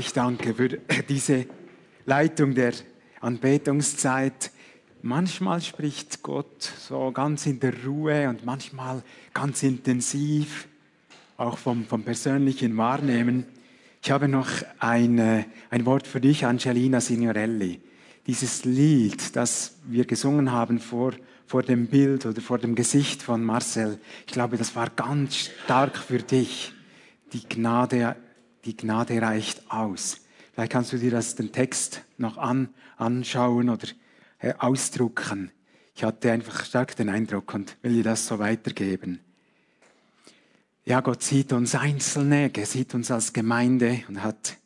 Ich danke für diese Leitung der Anbetungszeit. Manchmal spricht Gott so ganz in der Ruhe und manchmal ganz intensiv, auch vom, vom persönlichen Wahrnehmen. Ich habe noch ein, ein Wort für dich, Angelina Signorelli. Dieses Lied, das wir gesungen haben vor, vor dem Bild oder vor dem Gesicht von Marcel, ich glaube, das war ganz stark für dich. Die Gnade, die Gnade reicht aus. Vielleicht kannst du dir das, den Text noch an, anschauen oder äh, ausdrucken. Ich hatte einfach stark den Eindruck und will dir das so weitergeben. Ja, Gott sieht uns Einzelne, er sieht uns als Gemeinde und hat,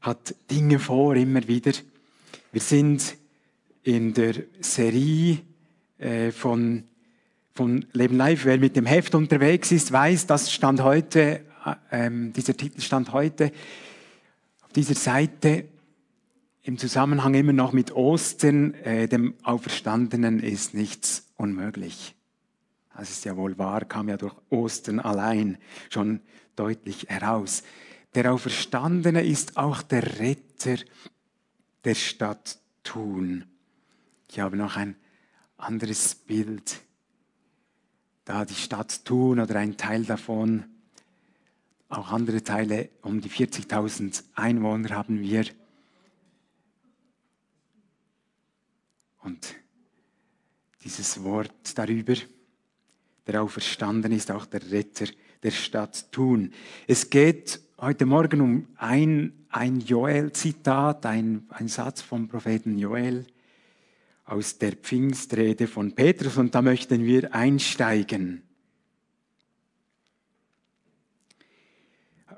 hat Dinge vor immer wieder. Wir sind in der Serie äh, von, von Leben Live. Wer mit dem Heft unterwegs ist, weiß, das stand heute, äh, dieser Titel stand heute auf dieser Seite im Zusammenhang immer noch mit Ostern, äh, dem Auferstandenen ist nichts unmöglich. Das ist ja wohl wahr, kam ja durch Ostern allein schon deutlich heraus. Der Auferstandene ist auch der Retter der Stadt Thun. Ich habe noch ein anderes Bild. Da die Stadt Thun oder ein Teil davon, auch andere Teile, um die 40.000 Einwohner haben wir. Und dieses Wort darüber, der auferstanden ist, auch der Retter der Stadt Thun. Es geht heute Morgen um ein, ein Joel-Zitat, ein, ein Satz vom Propheten Joel aus der Pfingstrede von Petrus und da möchten wir einsteigen.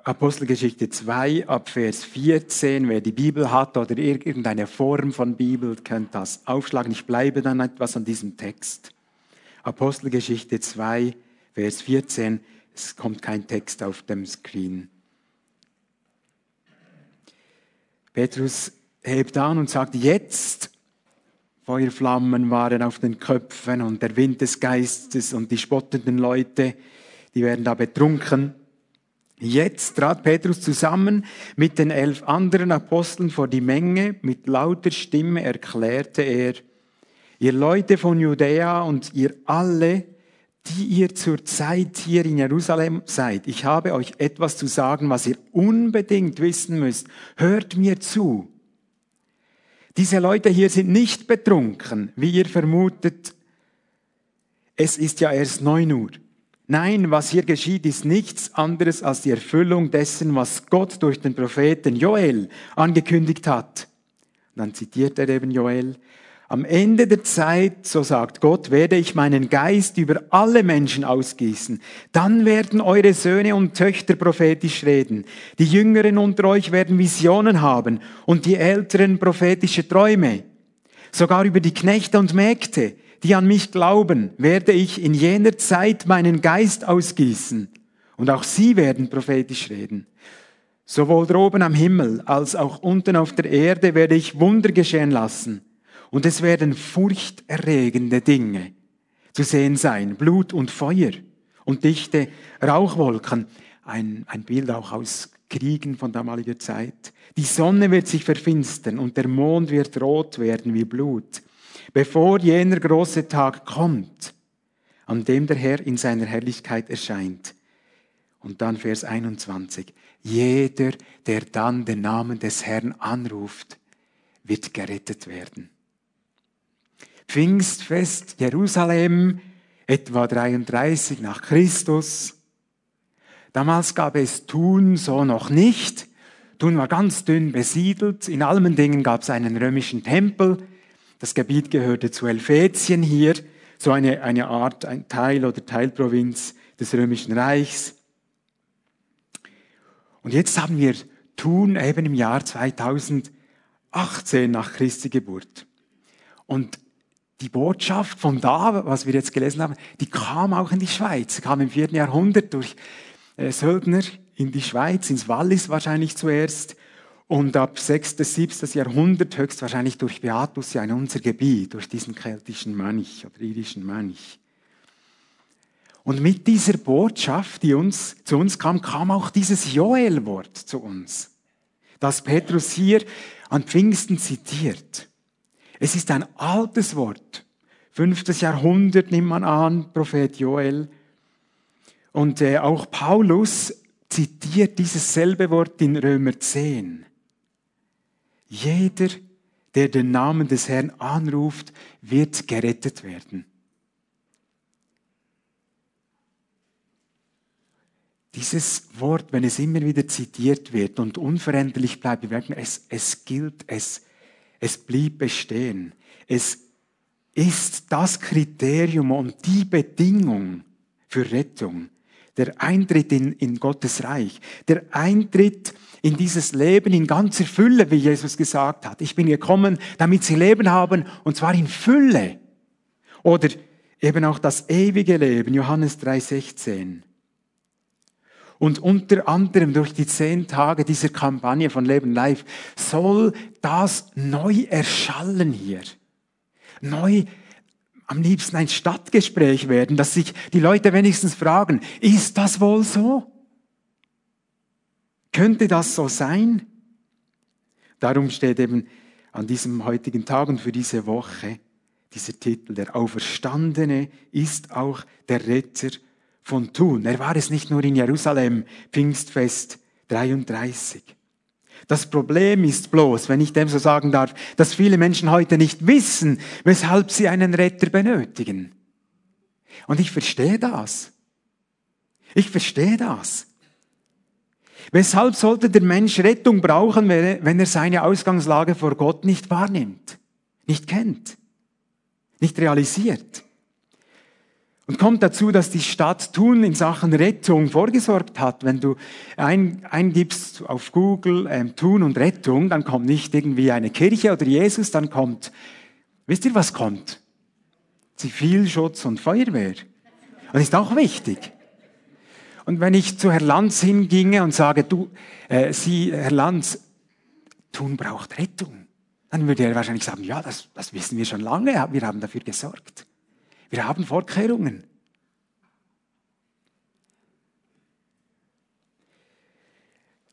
Apostelgeschichte 2 ab Vers 14. Wer die Bibel hat oder irgendeine Form von Bibel, könnt das aufschlagen. Ich bleibe dann etwas an diesem Text. Apostelgeschichte 2, Vers 14. Es kommt kein Text auf dem Screen. Petrus hebt an und sagt, jetzt Feuerflammen waren auf den Köpfen und der Wind des Geistes und die spottenden Leute, die werden da betrunken. Jetzt trat Petrus zusammen mit den elf anderen Aposteln vor die Menge. Mit lauter Stimme erklärte er, ihr Leute von Judäa und ihr alle, die ihr zur Zeit hier in Jerusalem seid, ich habe euch etwas zu sagen, was ihr unbedingt wissen müsst. Hört mir zu. Diese Leute hier sind nicht betrunken, wie ihr vermutet. Es ist ja erst neun Uhr. Nein, was hier geschieht, ist nichts anderes als die Erfüllung dessen, was Gott durch den Propheten Joel angekündigt hat. Und dann zitiert er eben Joel. Am Ende der Zeit, so sagt Gott, werde ich meinen Geist über alle Menschen ausgießen. Dann werden eure Söhne und Töchter prophetisch reden. Die Jüngeren unter euch werden Visionen haben und die Älteren prophetische Träume. Sogar über die Knechte und Mägde die an mich glauben, werde ich in jener Zeit meinen Geist ausgießen. Und auch sie werden prophetisch reden. Sowohl droben am Himmel als auch unten auf der Erde werde ich Wunder geschehen lassen. Und es werden furchterregende Dinge zu sehen sein, Blut und Feuer und dichte Rauchwolken, ein, ein Bild auch aus Kriegen von damaliger Zeit. Die Sonne wird sich verfinstern und der Mond wird rot werden wie Blut bevor jener große Tag kommt, an dem der Herr in seiner Herrlichkeit erscheint. Und dann Vers 21. Jeder, der dann den Namen des Herrn anruft, wird gerettet werden. Pfingstfest Jerusalem, etwa 33 nach Christus. Damals gab es Thun so noch nicht. Thun war ganz dünn besiedelt. In allen Dingen gab es einen römischen Tempel. Das Gebiet gehörte zu Helvetien hier, so eine, eine Art, ein Teil oder Teilprovinz des Römischen Reichs. Und jetzt haben wir Thun eben im Jahr 2018 nach Christi Geburt. Und die Botschaft von da, was wir jetzt gelesen haben, die kam auch in die Schweiz, kam im vierten Jahrhundert durch äh, Söldner in die Schweiz, ins Wallis wahrscheinlich zuerst und ab 6. bis 7. Jahrhundert höchstwahrscheinlich durch Beatus ja in unser Gebiet, durch diesen keltischen Mönch oder irischen Mönch. Und mit dieser Botschaft, die uns, zu uns kam, kam auch dieses Joel-Wort zu uns. das Petrus hier an Pfingsten zitiert. Es ist ein altes Wort. Fünftes Jahrhundert nimmt man an, Prophet Joel. Und äh, auch Paulus zitiert dieses selbe Wort in Römer 10. Jeder, der den Namen des Herrn anruft, wird gerettet werden. Dieses Wort, wenn es immer wieder zitiert wird und unveränderlich bleibt, wir merken, es, es gilt, es, es blieb bestehen. Es ist das Kriterium und die Bedingung für Rettung. Der Eintritt in, in Gottes Reich. Der Eintritt in dieses Leben in ganzer Fülle, wie Jesus gesagt hat. Ich bin gekommen, damit sie Leben haben, und zwar in Fülle. Oder eben auch das ewige Leben, Johannes 3,16. Und unter anderem durch die zehn Tage dieser Kampagne von Leben Live soll das neu erschallen hier. Neu am liebsten ein Stadtgespräch werden, dass sich die Leute wenigstens fragen, ist das wohl so? Könnte das so sein? Darum steht eben an diesem heutigen Tag und für diese Woche dieser Titel, der Auferstandene ist auch der Retter von Thun. Er war es nicht nur in Jerusalem, Pfingstfest 33. Das Problem ist bloß, wenn ich dem so sagen darf, dass viele Menschen heute nicht wissen, weshalb sie einen Retter benötigen. Und ich verstehe das. Ich verstehe das. Weshalb sollte der Mensch Rettung brauchen, wenn er seine Ausgangslage vor Gott nicht wahrnimmt, nicht kennt, nicht realisiert? Und kommt dazu, dass die Stadt Thun in Sachen Rettung vorgesorgt hat. Wenn du ein, eingibst auf Google ähm, Thun und Rettung, dann kommt nicht irgendwie eine Kirche oder Jesus, dann kommt, wisst ihr, was kommt? Zivilschutz und Feuerwehr. Und ist auch wichtig. Und wenn ich zu Herr Lanz hinginge und sage, du, äh, Sie, Herr Lanz, Thun braucht Rettung, dann würde er wahrscheinlich sagen, ja, das, das wissen wir schon lange, wir haben dafür gesorgt. Wir haben Vorkehrungen.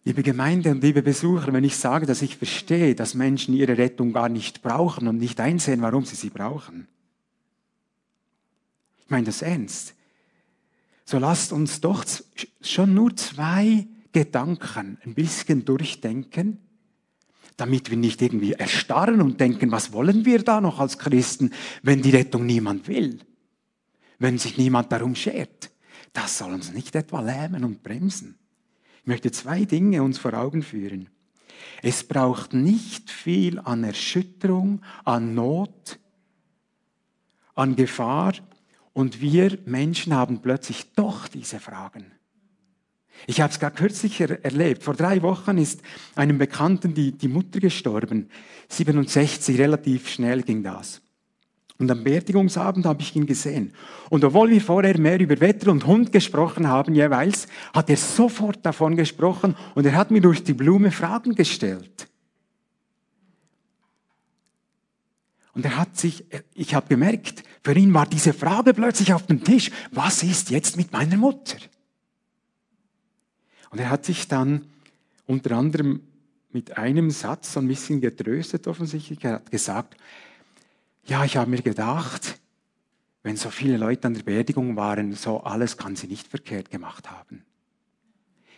Liebe Gemeinde und liebe Besucher, wenn ich sage, dass ich verstehe, dass Menschen ihre Rettung gar nicht brauchen und nicht einsehen, warum sie sie brauchen. Ich meine das ernst. So lasst uns doch schon nur zwei Gedanken ein bisschen durchdenken, damit wir nicht irgendwie erstarren und denken, was wollen wir da noch als Christen, wenn die Rettung niemand will, wenn sich niemand darum schert. Das soll uns nicht etwa lähmen und bremsen. Ich möchte zwei Dinge uns vor Augen führen. Es braucht nicht viel an Erschütterung, an Not, an Gefahr und wir Menschen haben plötzlich doch diese Fragen. Ich habe es gerade kürzlich er erlebt. Vor drei Wochen ist einem Bekannten die, die Mutter gestorben. 67, relativ schnell ging das. Und am Beerdigungsabend habe ich ihn gesehen. Und obwohl wir vorher mehr über Wetter und Hund gesprochen haben jeweils, hat er sofort davon gesprochen und er hat mir durch die Blume Fragen gestellt. Und er hat sich, ich habe gemerkt, für ihn war diese Frage plötzlich auf dem Tisch, was ist jetzt mit meiner Mutter? Und er hat sich dann unter anderem mit einem Satz ein bisschen getröstet offensichtlich. Er hat gesagt, ja, ich habe mir gedacht, wenn so viele Leute an der Beerdigung waren, so alles kann sie nicht verkehrt gemacht haben.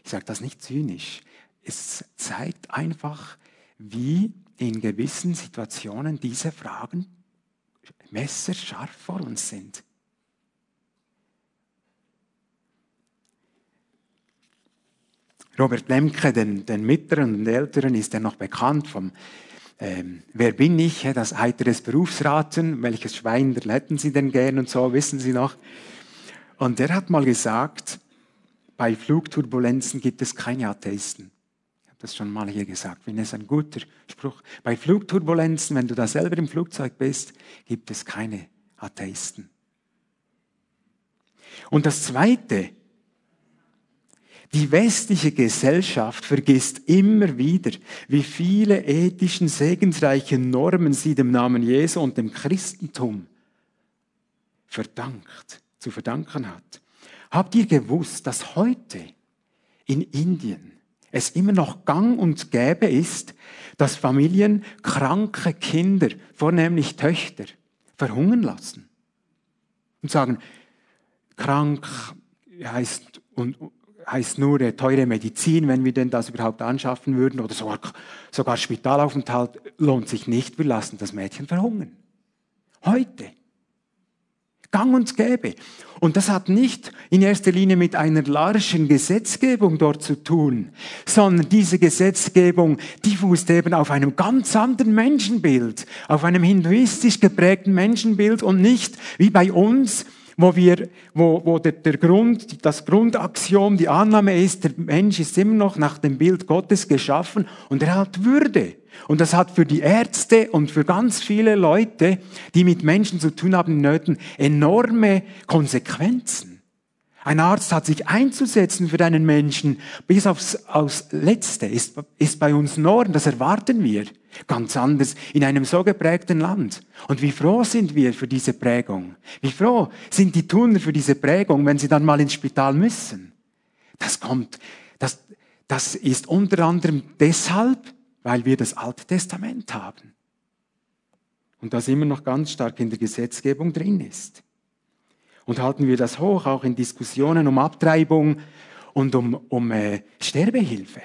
Ich sage das nicht zynisch. Es zeigt einfach, wie in gewissen Situationen diese Fragen messerscharf vor uns sind. Robert Lemke, den, den Mittleren und Älteren, ist er noch bekannt vom ähm, Wer bin ich? Das heiteres Berufsraten. Welches Schwein hätten Sie denn gern und so, wissen Sie noch? Und der hat mal gesagt, bei Flugturbulenzen gibt es keine Atheisten. Ich habe das schon mal hier gesagt. Finde es ein guter Spruch. Bei Flugturbulenzen, wenn du da selber im Flugzeug bist, gibt es keine Atheisten. Und das Zweite, die westliche Gesellschaft vergisst immer wieder, wie viele ethischen, segensreichen Normen sie dem Namen Jesu und dem Christentum verdankt, zu verdanken hat. Habt ihr gewusst, dass heute in Indien es immer noch gang und gäbe ist, dass Familien kranke Kinder, vornehmlich Töchter, verhungern lassen. Und sagen, krank heißt, und, heißt nur teure Medizin, wenn wir denn das überhaupt anschaffen würden, oder sogar, sogar Spitalaufenthalt lohnt sich nicht, wir lassen das Mädchen verhungern. Heute. Gang und gäbe. Und das hat nicht in erster Linie mit einer larischen Gesetzgebung dort zu tun, sondern diese Gesetzgebung, die fußt eben auf einem ganz anderen Menschenbild, auf einem hinduistisch geprägten Menschenbild und nicht wie bei uns, wo wir, wo, wo der, der Grund, das Grundaxiom, die Annahme ist, der Mensch ist immer noch nach dem Bild Gottes geschaffen und er hat Würde. Und das hat für die Ärzte und für ganz viele Leute, die mit Menschen zu tun haben, Nöten, enorme Konsequenzen. Ein Arzt hat sich einzusetzen für einen Menschen bis aufs, aufs Letzte, ist, ist bei uns Norden, das erwarten wir. Ganz anders in einem so geprägten Land. Und wie froh sind wir für diese Prägung? Wie froh sind die Tuner für diese Prägung, wenn sie dann mal ins Spital müssen? Das kommt, das, das ist unter anderem deshalb, weil wir das Alte Testament haben. Und das immer noch ganz stark in der Gesetzgebung drin ist. Und halten wir das hoch, auch in Diskussionen um Abtreibung und um, um äh, Sterbehilfe.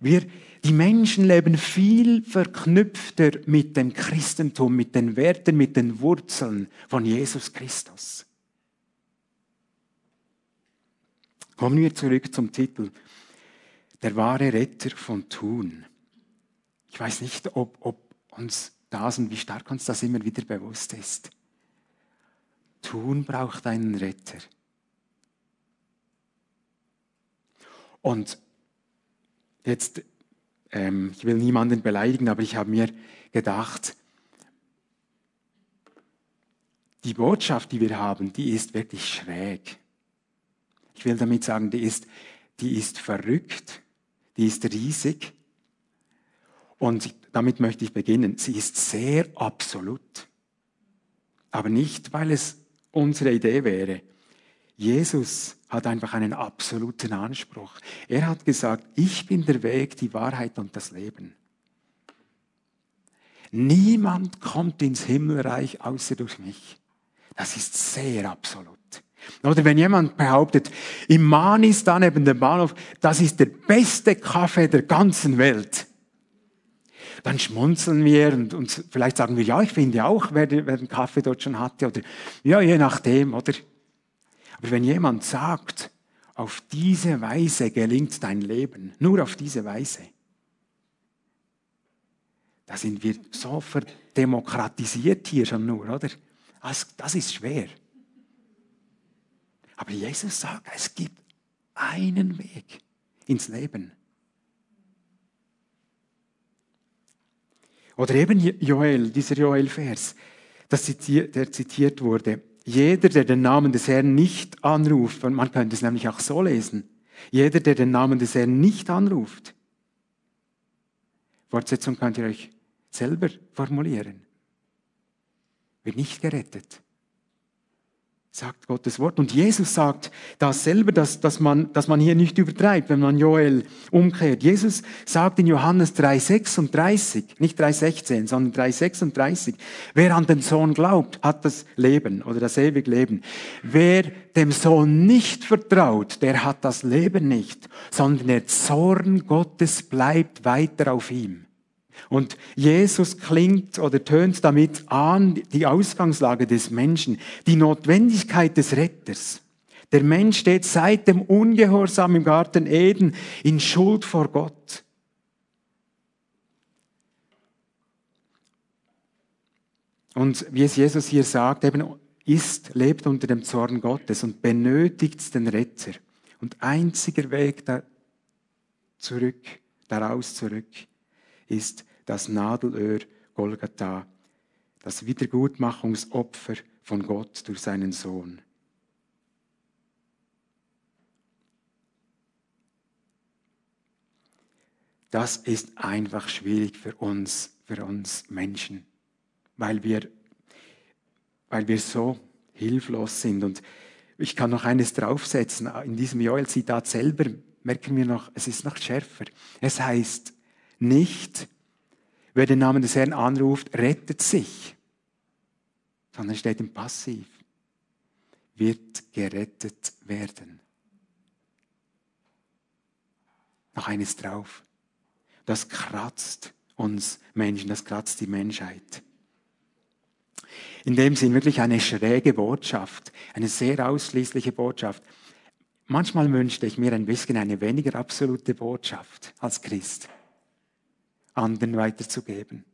Wir, die Menschen leben viel verknüpfter mit dem Christentum, mit den Werten, mit den Wurzeln von Jesus Christus. Kommen wir zurück zum Titel der wahre Retter von Thun. Ich weiß nicht, ob, ob uns das und wie stark uns das immer wieder bewusst ist. Thun braucht einen Retter. Und jetzt, ähm, ich will niemanden beleidigen, aber ich habe mir gedacht, die Botschaft, die wir haben, die ist wirklich schräg. Ich will damit sagen, die ist, die ist verrückt die ist riesig. Und damit möchte ich beginnen. Sie ist sehr absolut. Aber nicht, weil es unsere Idee wäre. Jesus hat einfach einen absoluten Anspruch. Er hat gesagt, ich bin der Weg, die Wahrheit und das Leben. Niemand kommt ins Himmelreich außer durch mich. Das ist sehr absolut. Oder wenn jemand behauptet, im Manis da neben dem Bahnhof, das ist der beste Kaffee der ganzen Welt. Dann schmunzeln wir und, und vielleicht sagen wir, ja, ich finde auch, wer, wer den Kaffee dort schon hatte. Oder ja, je nachdem, oder? Aber wenn jemand sagt, auf diese Weise gelingt dein Leben, nur auf diese Weise, da sind wir so verdemokratisiert hier schon nur, oder? Das, das ist schwer. Aber Jesus sagt, es gibt einen Weg ins Leben. Oder eben Joel, dieser Joel-Vers, der zitiert wurde. Jeder, der den Namen des Herrn nicht anruft, man könnte es nämlich auch so lesen, jeder, der den Namen des Herrn nicht anruft, Fortsetzung könnt ihr euch selber formulieren, wird nicht gerettet sagt Gottes Wort. Und Jesus sagt dasselbe, dass, dass, man, dass man hier nicht übertreibt, wenn man Joel umkehrt. Jesus sagt in Johannes 3,36, nicht 3,16, sondern 3,36, wer an den Sohn glaubt, hat das Leben oder das ewige Leben. Wer dem Sohn nicht vertraut, der hat das Leben nicht, sondern der Zorn Gottes bleibt weiter auf ihm. Und Jesus klingt oder tönt damit an die Ausgangslage des Menschen, die Notwendigkeit des Retters. Der Mensch steht seit dem Ungehorsam im Garten Eden in Schuld vor Gott. Und wie es Jesus hier sagt, eben ist, lebt unter dem Zorn Gottes und benötigt den Retter. Und einziger Weg da zurück, daraus zurück, ist das Nadelöhr Golgatha, das Wiedergutmachungsopfer von Gott durch seinen Sohn. Das ist einfach schwierig für uns, für uns Menschen, weil wir, weil wir so hilflos sind. Und ich kann noch eines draufsetzen. In diesem Joel-Zitat selber merken wir noch, es ist noch schärfer. Es heißt nicht, wer den Namen des Herrn anruft, rettet sich, sondern steht im Passiv, wird gerettet werden. Noch eines drauf. Das kratzt uns Menschen, das kratzt die Menschheit. In dem Sinn wirklich eine schräge Botschaft, eine sehr ausschließliche Botschaft. Manchmal wünschte ich mir ein bisschen eine weniger absolute Botschaft als Christ anderen weiterzugeben.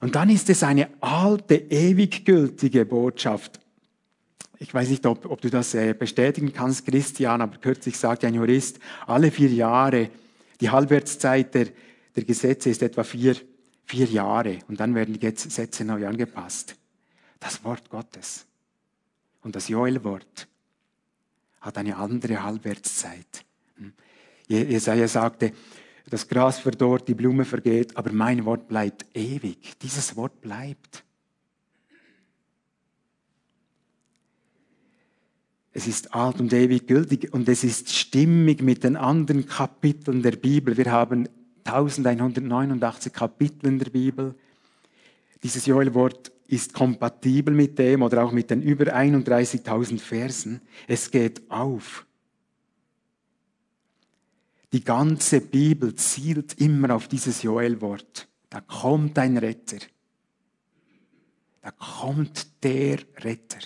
Und dann ist es eine alte, ewig gültige Botschaft. Ich weiß nicht, ob, ob du das äh, bestätigen kannst, Christian, aber kürzlich sagte ein Jurist, alle vier Jahre, die Halbwertszeit der, der Gesetze ist etwa vier, vier Jahre und dann werden die Gesetze neu angepasst. Das Wort Gottes und das Joel-Wort hat eine andere Halbwertszeit. Jesaja sagte, das Gras verdorrt, die Blume vergeht, aber mein Wort bleibt ewig. Dieses Wort bleibt. Es ist alt und ewig gültig und es ist stimmig mit den anderen Kapiteln der Bibel. Wir haben 1189 Kapitel in der Bibel. Dieses Joel-Wort ist kompatibel mit dem oder auch mit den über 31.000 Versen. Es geht auf. Die ganze Bibel zielt immer auf dieses Joel-Wort. Da kommt ein Retter. Da kommt der Retter.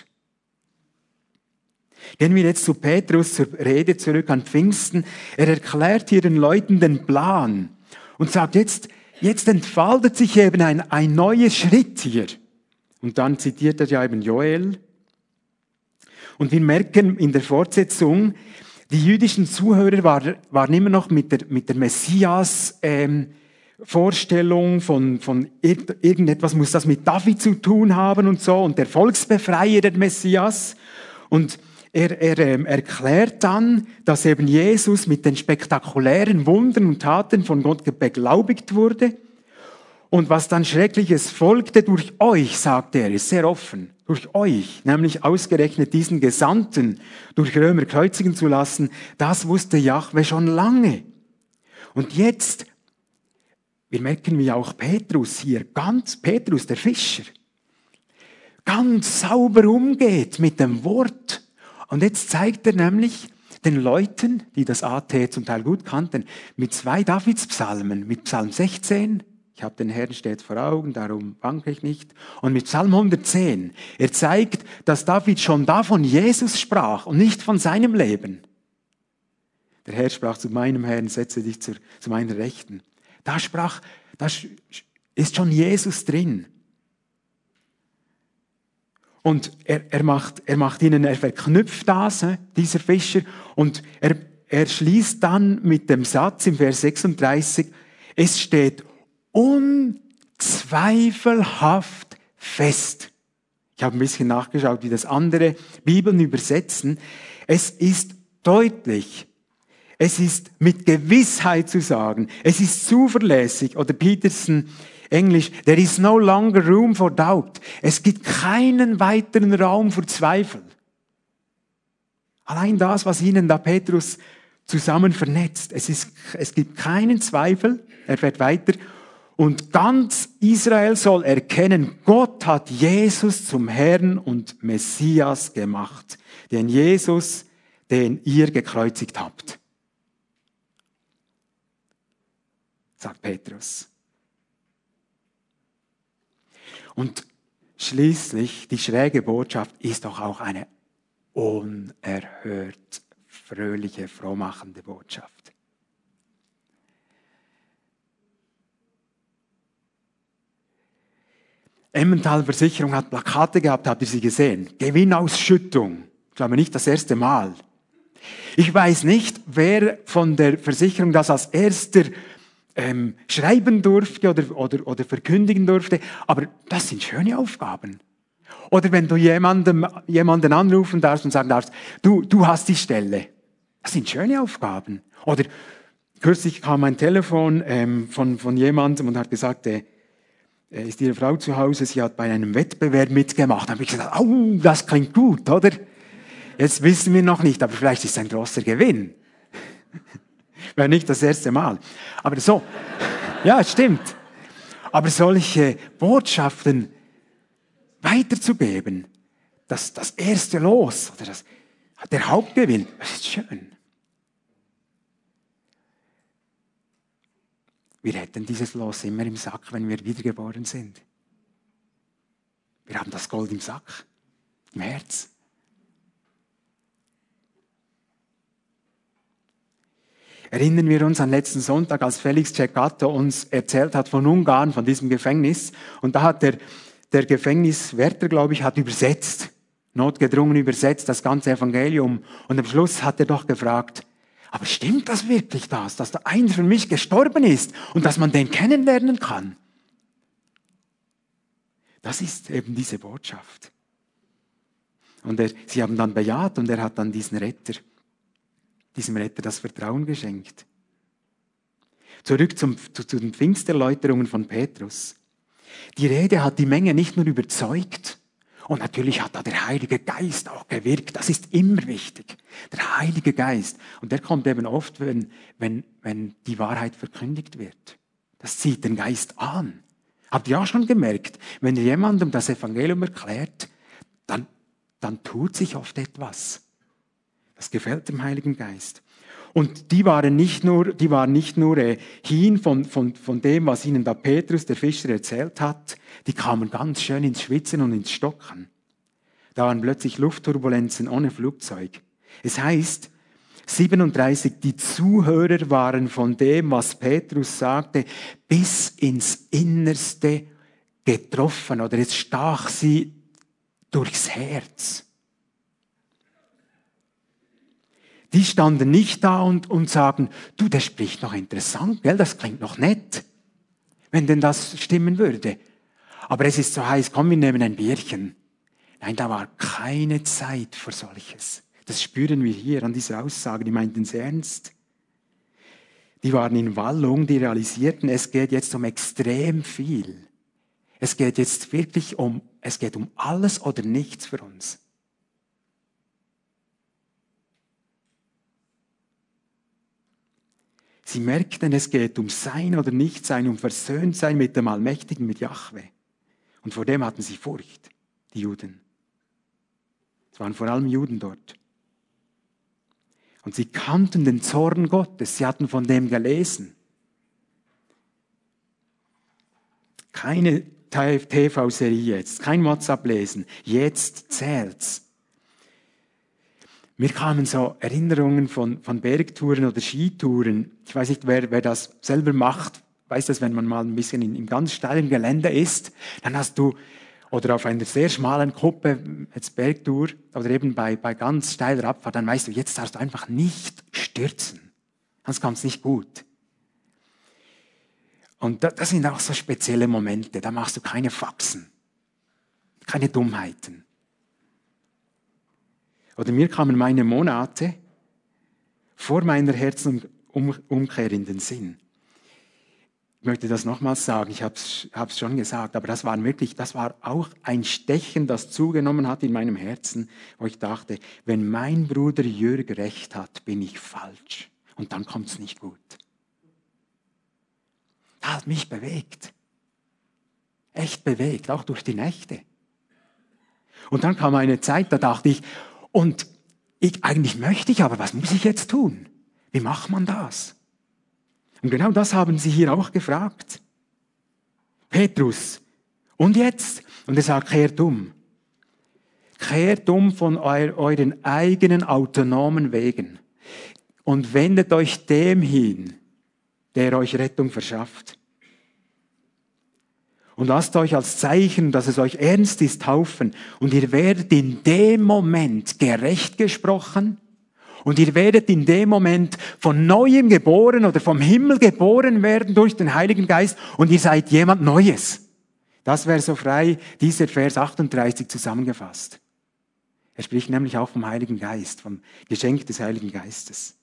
Gehen wir jetzt zu Petrus zur Rede zurück an Pfingsten. Er erklärt hier den Leuten den Plan und sagt jetzt, jetzt entfaltet sich eben ein, ein neuer Schritt hier. Und dann zitiert er ja eben Joel. Und wir merken in der Fortsetzung, die jüdischen Zuhörer waren, immer noch mit der, mit der Messias, ähm, Vorstellung von, von irgendetwas muss das mit David zu tun haben und so und der Volksbefreier der Messias. Und er, er ähm, erklärt dann, dass eben Jesus mit den spektakulären Wundern und Taten von Gott beglaubigt wurde. Und was dann Schreckliches folgte durch euch, sagt er, ist sehr offen, durch euch, nämlich ausgerechnet diesen Gesandten durch Römer kreuzigen zu lassen, das wusste Jahwe schon lange. Und jetzt, wir merken wie auch Petrus hier, ganz Petrus, der Fischer, ganz sauber umgeht mit dem Wort. Und jetzt zeigt er nämlich den Leuten, die das AT zum Teil gut kannten, mit zwei Davidspsalmen, mit Psalm 16 ich habe den Herrn stets vor Augen, darum wanke ich nicht. Und mit Psalm 110, er zeigt, dass David schon da von Jesus sprach und nicht von seinem Leben. Der Herr sprach zu meinem Herrn, setze dich zu, zu meiner Rechten. Da sprach, da ist schon Jesus drin. Und er, er, macht, er macht ihnen, er verknüpft das, dieser Fischer, und er, er schließt dann mit dem Satz im Vers 36, es steht unzweifelhaft fest. Ich habe ein bisschen nachgeschaut, wie das andere Bibeln übersetzen. Es ist deutlich. Es ist mit Gewissheit zu sagen. Es ist zuverlässig. Oder Peterson, Englisch, there is no longer room for doubt. Es gibt keinen weiteren Raum für Zweifel. Allein das, was ihnen da Petrus zusammen vernetzt. Es, ist, es gibt keinen Zweifel. Er fährt weiter. Und ganz Israel soll erkennen, Gott hat Jesus zum Herrn und Messias gemacht. Den Jesus, den ihr gekreuzigt habt. Sagt Petrus. Und schließlich, die schräge Botschaft ist doch auch eine unerhört fröhliche, frohmachende Botschaft. Emmental Versicherung hat Plakate gehabt, habt ihr sie gesehen? Gewinnausschüttung. Ich glaube nicht das erste Mal. Ich weiß nicht, wer von der Versicherung das als erster ähm, schreiben durfte oder, oder, oder verkündigen durfte, aber das sind schöne Aufgaben. Oder wenn du jemandem, jemanden anrufen darfst und sagen darfst, du, du hast die Stelle. Das sind schöne Aufgaben. Oder kürzlich kam ein Telefon ähm, von, von jemandem und hat gesagt, äh, ist ihre Frau zu Hause, sie hat bei einem Wettbewerb mitgemacht. Da habe ich gesagt, oh, das klingt gut, oder? Jetzt wissen wir noch nicht, aber vielleicht ist es ein großer Gewinn. Wäre nicht das erste Mal. Aber so, ja, stimmt. Aber solche Botschaften weiterzugeben, das, das erste Los oder das, der Hauptgewinn, das ist schön. Wir hätten dieses Los immer im Sack, wenn wir wiedergeboren sind. Wir haben das Gold im Sack, im Herz. Erinnern wir uns an letzten Sonntag, als Felix Ceccato uns erzählt hat von Ungarn, von diesem Gefängnis. Und da hat der, der Gefängniswärter, glaube ich, hat übersetzt, notgedrungen übersetzt das ganze Evangelium. Und am Schluss hat er doch gefragt, aber stimmt das wirklich das, dass da einer für mich gestorben ist und dass man den kennenlernen kann? Das ist eben diese Botschaft. Und er, sie haben dann bejaht und er hat dann diesen Retter, diesem Retter das Vertrauen geschenkt. Zurück zum, zu, zu den Pfingsterläuterungen von Petrus. Die Rede hat die Menge nicht nur überzeugt, und natürlich hat da der Heilige Geist auch gewirkt. Das ist immer wichtig. Der Heilige Geist. Und der kommt eben oft, wenn, wenn, wenn die Wahrheit verkündigt wird. Das zieht den Geist an. Habt ihr auch schon gemerkt, wenn ihr jemandem das Evangelium erklärt, dann, dann tut sich oft etwas. Das gefällt dem Heiligen Geist. Und die waren nicht nur, die waren nicht nur äh, hin von, von, von dem, was ihnen da Petrus, der Fischer, erzählt hat. Die kamen ganz schön ins Schwitzen und ins Stocken. Da waren plötzlich Luftturbulenzen ohne Flugzeug. Es heißt, 37, die Zuhörer waren von dem, was Petrus sagte, bis ins Innerste getroffen oder es stach sie durchs Herz. Die standen nicht da und, und sagen, du, der spricht noch interessant, gell, das klingt noch nett, wenn denn das stimmen würde. Aber es ist so heiß, komm, wir nehmen ein Bierchen. Nein, da war keine Zeit für solches. Das spüren wir hier an dieser Aussage, die meinten es ernst. Die waren in Wallung, die realisierten, es geht jetzt um extrem viel. Es geht jetzt wirklich um, es geht um alles oder nichts für uns. Sie merkten, es geht um Sein oder Nichtsein, um Versöhntsein mit dem Allmächtigen, mit Jahwe. Und vor dem hatten sie Furcht, die Juden. Es waren vor allem Juden dort. Und sie kannten den Zorn Gottes, sie hatten von dem gelesen. Keine TV-Serie jetzt, kein WhatsApp lesen, jetzt zählt's. Mir kamen so Erinnerungen von, von Bergtouren oder Skitouren. Ich weiß nicht, wer, wer das selber macht, weiß das, wenn man mal ein bisschen in, in ganz steilen Gelände ist, dann hast du, oder auf einer sehr schmalen Kuppe, jetzt Bergtour, oder eben bei, bei ganz steiler Abfahrt, dann weißt du, jetzt darfst du einfach nicht stürzen. Sonst kommt es nicht gut. Und das sind auch so spezielle Momente, da machst du keine Faxen, keine Dummheiten. Oder mir kamen meine Monate vor meiner Herzenumkehr in den Sinn. Ich möchte das nochmals sagen, ich habe es schon gesagt, aber das war wirklich, das war auch ein Stechen, das zugenommen hat in meinem Herzen, wo ich dachte, wenn mein Bruder Jürg recht hat, bin ich falsch. Und dann kommt es nicht gut. Das hat mich bewegt. Echt bewegt, auch durch die Nächte. Und dann kam eine Zeit, da dachte ich, und ich, eigentlich möchte ich, aber was muss ich jetzt tun? Wie macht man das? Und genau das haben sie hier auch gefragt. Petrus, und jetzt? Und er sagt, kehrt um. Kehrt um von eu euren eigenen autonomen Wegen und wendet euch dem hin, der euch Rettung verschafft und lasst euch als Zeichen, dass es euch ernst ist, taufen. Und ihr werdet in dem Moment gerecht gesprochen. Und ihr werdet in dem Moment von neuem geboren oder vom Himmel geboren werden durch den Heiligen Geist. Und ihr seid jemand Neues. Das wäre so frei dieser Vers 38 zusammengefasst. Er spricht nämlich auch vom Heiligen Geist, vom Geschenk des Heiligen Geistes.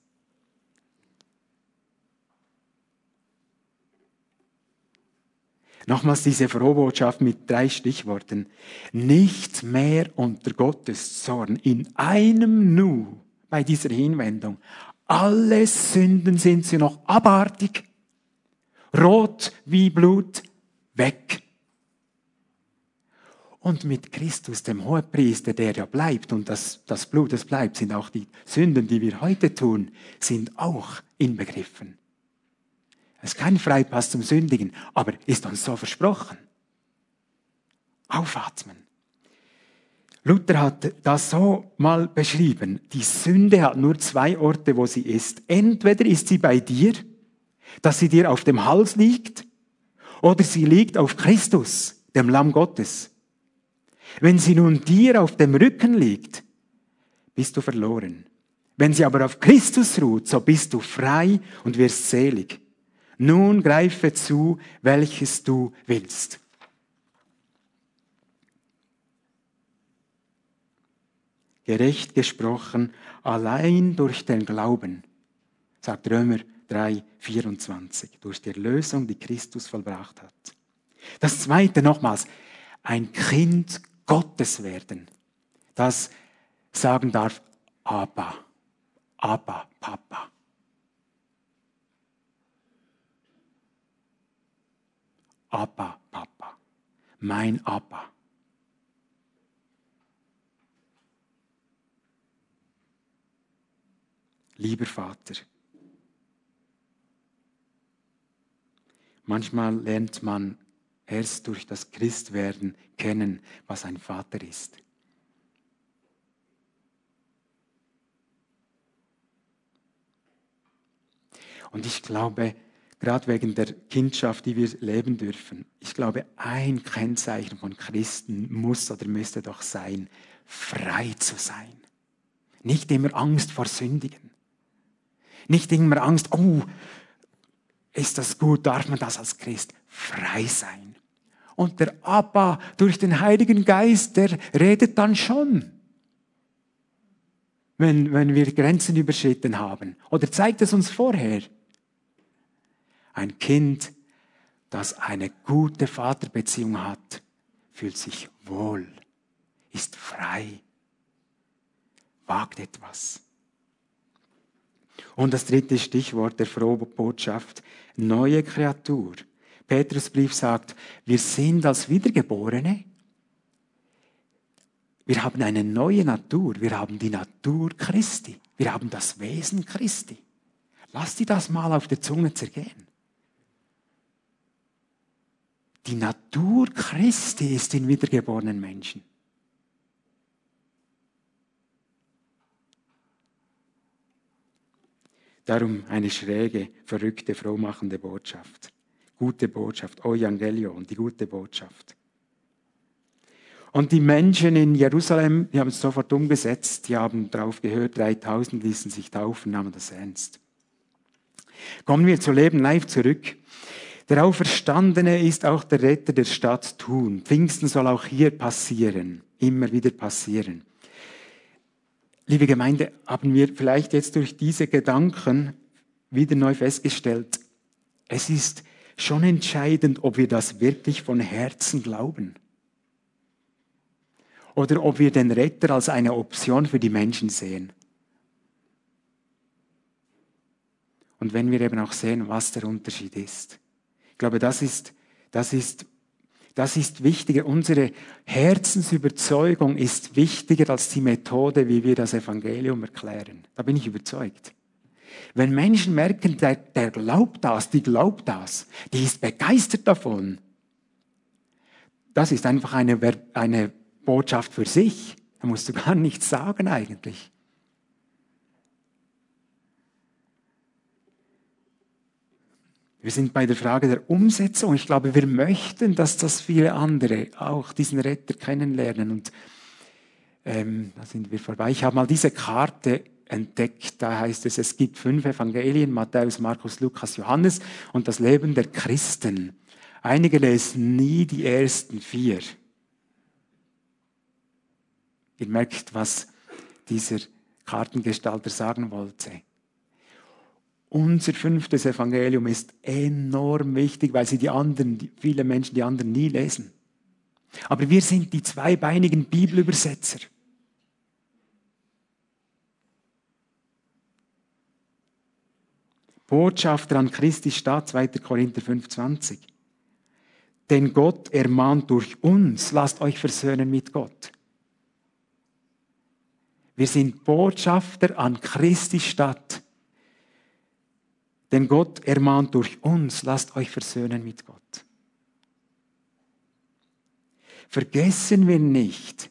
Nochmals diese Frohbotschaft mit drei Stichworten. Nicht mehr unter Gottes Zorn in einem Nu bei dieser Hinwendung. Alle Sünden sind sie noch abartig, rot wie Blut, weg. Und mit Christus, dem Hohepriester, der ja bleibt, und das, das Blut, das bleibt, sind auch die Sünden, die wir heute tun, sind auch inbegriffen. Es ist kein Freipass zum Sündigen, aber ist uns so versprochen. Aufatmen. Luther hat das so mal beschrieben. Die Sünde hat nur zwei Orte, wo sie ist. Entweder ist sie bei dir, dass sie dir auf dem Hals liegt, oder sie liegt auf Christus, dem Lamm Gottes. Wenn sie nun dir auf dem Rücken liegt, bist du verloren. Wenn sie aber auf Christus ruht, so bist du frei und wirst selig. Nun greife zu, welches du willst. Gerecht gesprochen, allein durch den Glauben, sagt Römer 3, 24, durch die Erlösung, die Christus vollbracht hat. Das zweite nochmals, ein Kind Gottes werden, das sagen darf, Abba, Abba, Papa. Abba, Papa, mein Abba. Lieber Vater, manchmal lernt man erst durch das Christwerden kennen, was ein Vater ist. Und ich glaube, gerade wegen der Kindschaft, die wir leben dürfen. Ich glaube, ein Kennzeichen von Christen muss oder müsste doch sein, frei zu sein. Nicht immer Angst vor Sündigen. Nicht immer Angst, oh, ist das gut, darf man das als Christ? Frei sein. Und der Abba durch den Heiligen Geist, der redet dann schon, wenn, wenn wir Grenzen überschritten haben. Oder zeigt es uns vorher. Ein Kind, das eine gute Vaterbeziehung hat, fühlt sich wohl, ist frei, wagt etwas. Und das dritte Stichwort der frohen Botschaft, neue Kreatur. Petrusbrief sagt, wir sind als Wiedergeborene, wir haben eine neue Natur, wir haben die Natur Christi, wir haben das Wesen Christi. Lass dir das mal auf der Zunge zergehen. Die Natur Christi ist in wiedergeborenen Menschen. Darum eine schräge, verrückte, frohmachende Botschaft. Gute Botschaft, Evangelion, die gute Botschaft. Und die Menschen in Jerusalem, die haben es sofort umgesetzt, die haben darauf gehört, 3000 ließen sich taufen, nahmen das ernst. Kommen wir zu Leben live zurück. Der Auferstandene ist auch der Retter der Stadt Thun. Pfingsten soll auch hier passieren, immer wieder passieren. Liebe Gemeinde, haben wir vielleicht jetzt durch diese Gedanken wieder neu festgestellt, es ist schon entscheidend, ob wir das wirklich von Herzen glauben. Oder ob wir den Retter als eine Option für die Menschen sehen. Und wenn wir eben auch sehen, was der Unterschied ist. Ich glaube, das ist, das ist, das ist wichtiger. Unsere Herzensüberzeugung ist wichtiger als die Methode, wie wir das Evangelium erklären. Da bin ich überzeugt. Wenn Menschen merken, der, der glaubt das, die glaubt das, die ist begeistert davon, das ist einfach eine, eine Botschaft für sich. Da musst du gar nichts sagen eigentlich. Wir sind bei der Frage der Umsetzung. Ich glaube, wir möchten, dass das viele andere auch diesen Retter kennenlernen. Und ähm, da sind wir vorbei. Ich habe mal diese Karte entdeckt. Da heißt es, es gibt fünf Evangelien, Matthäus, Markus, Lukas, Johannes und das Leben der Christen. Einige lesen nie die ersten vier. Ihr merkt, was dieser Kartengestalter sagen wollte. Unser fünftes Evangelium ist enorm wichtig, weil sie die anderen, viele Menschen die anderen nie lesen. Aber wir sind die zweibeinigen Bibelübersetzer. Botschafter an Christi Stadt, 2. Korinther 5,20. Denn Gott ermahnt durch uns, lasst euch versöhnen mit Gott. Wir sind Botschafter an Christi Stadt. Denn Gott ermahnt durch uns, lasst euch versöhnen mit Gott. Vergessen wir nicht,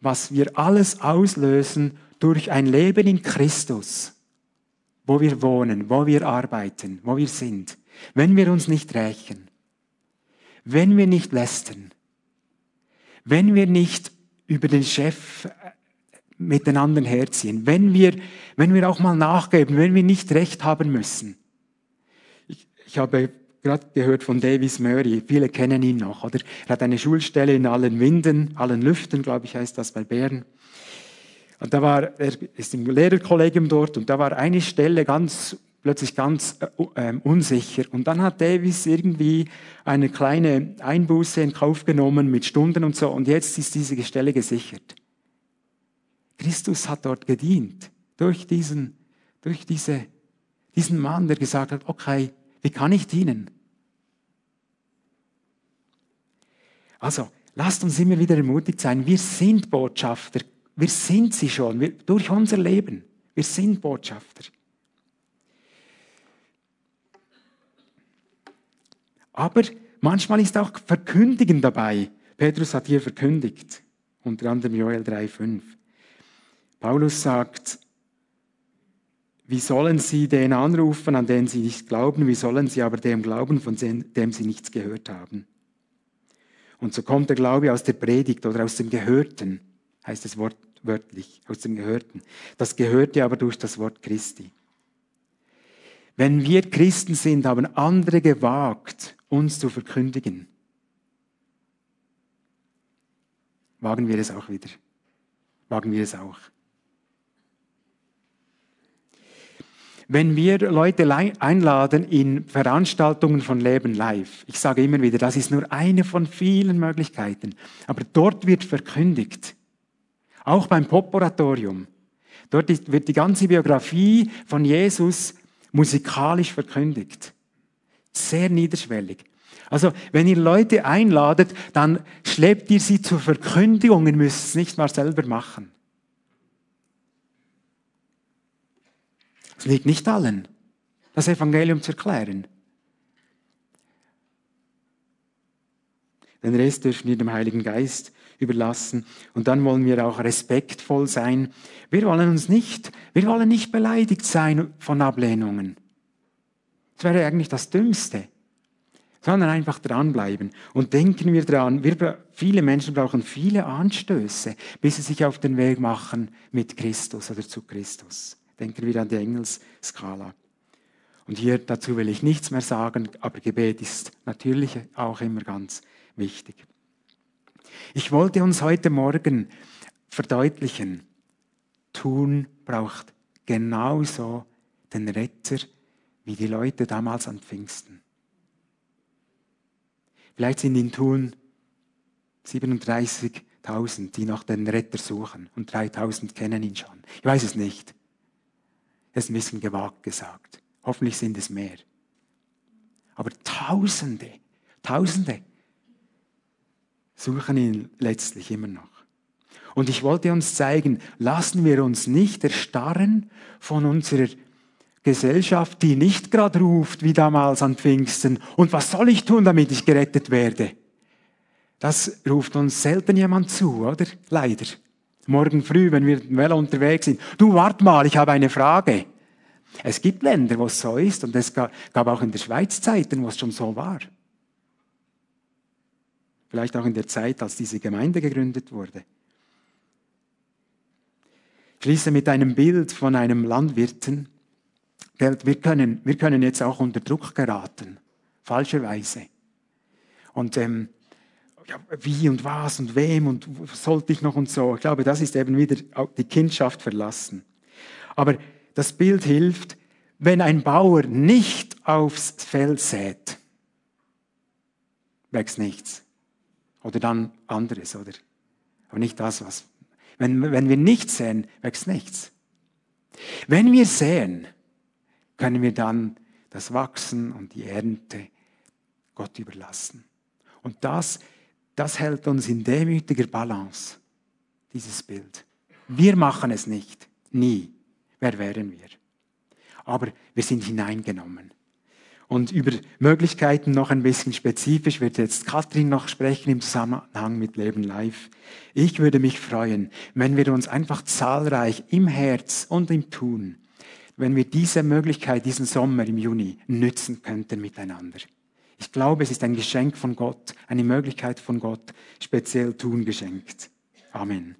was wir alles auslösen durch ein Leben in Christus, wo wir wohnen, wo wir arbeiten, wo wir sind, wenn wir uns nicht rächen, wenn wir nicht lästern, wenn wir nicht über den Chef mit den anderen herziehen, wenn wir, wenn wir auch mal nachgeben, wenn wir nicht recht haben müssen. Ich, ich habe gerade gehört von Davis Murray, viele kennen ihn noch, oder? Er hat eine Schulstelle in allen Winden, allen Lüften, glaube ich, heißt das bei Bern. Und da war, er ist im Lehrerkollegium dort und da war eine Stelle ganz, plötzlich ganz äh, äh, unsicher. Und dann hat Davis irgendwie eine kleine Einbuße in Kauf genommen mit Stunden und so und jetzt ist diese Stelle gesichert. Christus hat dort gedient. Durch diesen, durch diese, diesen Mann, der gesagt hat, okay, wie kann ich dienen? Also, lasst uns immer wieder ermutigt sein. Wir sind Botschafter. Wir sind sie schon. Wir, durch unser Leben. Wir sind Botschafter. Aber manchmal ist auch Verkündigen dabei. Petrus hat hier verkündigt. Unter anderem Joel 3,5. Paulus sagt, wie sollen sie den anrufen, an den sie nicht glauben? Wie sollen sie aber dem glauben, von dem sie nichts gehört haben? Und so kommt der Glaube aus der Predigt oder aus dem Gehörten, heißt es wortwörtlich, aus dem Gehörten. Das Gehörte aber durch das Wort Christi. Wenn wir Christen sind, haben andere gewagt, uns zu verkündigen. Wagen wir es auch wieder. Wagen wir es auch. Wenn wir Leute einladen in Veranstaltungen von Leben live, ich sage immer wieder, das ist nur eine von vielen Möglichkeiten, aber dort wird verkündigt, auch beim Poporatorium, dort wird die ganze Biografie von Jesus musikalisch verkündigt. Sehr niederschwellig. Also, wenn ihr Leute einladet, dann schleppt ihr sie zur Verkündigung, ihr müsst es nicht mal selber machen. Es liegt nicht allen, das Evangelium zu erklären. Den Rest dürfen wir dem Heiligen Geist überlassen. Und dann wollen wir auch respektvoll sein. Wir wollen uns nicht, wir wollen nicht beleidigt sein von Ablehnungen. Das wäre eigentlich das Dümmste. Sondern einfach dranbleiben. Und denken wir dran, wir, viele Menschen brauchen viele Anstöße, bis sie sich auf den Weg machen mit Christus oder zu Christus. Denken wir an die Engelsskala. Und hier dazu will ich nichts mehr sagen, aber Gebet ist natürlich auch immer ganz wichtig. Ich wollte uns heute Morgen verdeutlichen, tun braucht genauso den Retter wie die Leute damals an Pfingsten. Vielleicht sind in Thun 37.000, die nach den Retter suchen und 3.000 kennen ihn schon. Ich weiß es nicht. Das ist ein bisschen gewagt gesagt. Hoffentlich sind es mehr. Aber Tausende, Tausende suchen ihn letztlich immer noch. Und ich wollte uns zeigen, lassen wir uns nicht erstarren von unserer Gesellschaft, die nicht gerade ruft, wie damals an Pfingsten, und was soll ich tun, damit ich gerettet werde? Das ruft uns selten jemand zu, oder? Leider morgen früh, wenn wir Velo unterwegs sind. Du, wart mal, ich habe eine Frage. Es gibt Länder, wo es so ist, und es gab auch in der Schweiz Zeiten, wo es schon so war. Vielleicht auch in der Zeit, als diese Gemeinde gegründet wurde. Ich schließe mit einem Bild von einem Landwirten. Wir können, wir können jetzt auch unter Druck geraten, falscherweise. Und ähm, ja, wie und was und wem und sollte ich noch und so. Ich glaube, das ist eben wieder die Kindschaft verlassen. Aber das Bild hilft, wenn ein Bauer nicht aufs Feld sät, wächst nichts. Oder dann anderes, oder? Aber nicht das, was. Wenn, wenn wir nichts säen, wächst nichts. Wenn wir säen, können wir dann das Wachsen und die Ernte Gott überlassen. Und das, das hält uns in demütiger Balance, dieses Bild. Wir machen es nicht, nie. Wer wären wir? Aber wir sind hineingenommen. Und über Möglichkeiten noch ein bisschen spezifisch wird jetzt Katrin noch sprechen im Zusammenhang mit Leben Live. Ich würde mich freuen, wenn wir uns einfach zahlreich im Herz und im Tun, wenn wir diese Möglichkeit diesen Sommer im Juni nützen könnten miteinander. Ich glaube, es ist ein Geschenk von Gott, eine Möglichkeit von Gott, speziell Tun geschenkt. Amen.